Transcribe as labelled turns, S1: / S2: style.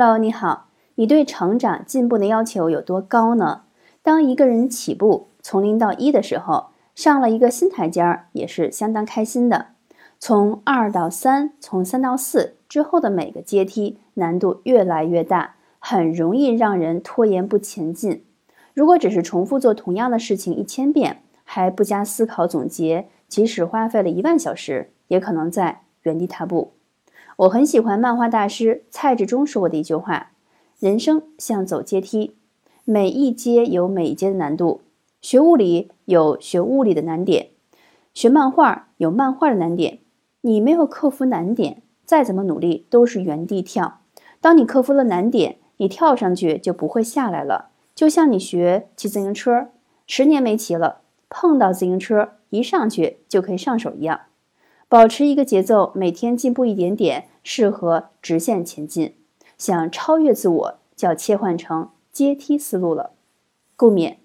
S1: Hello，你好，你对成长进步的要求有多高呢？当一个人起步从零到一的时候，上了一个新台阶儿，也是相当开心的。从二到三，从三到四之后的每个阶梯难度越来越大，很容易让人拖延不前进。如果只是重复做同样的事情一千遍，还不加思考总结，即使花费了一万小时，也可能在原地踏步。我很喜欢漫画大师蔡志忠说过的一句话：“人生像走阶梯，每一阶有每一阶的难度。学物理有学物理的难点，学漫画有漫画的难点。你没有克服难点，再怎么努力都是原地跳。当你克服了难点，你跳上去就不会下来了。就像你学骑自行车，十年没骑了，碰到自行车一上去就可以上手一样。”保持一个节奏，每天进步一点点，适合直线前进。想超越自我，就要切换成阶梯思路了。共勉。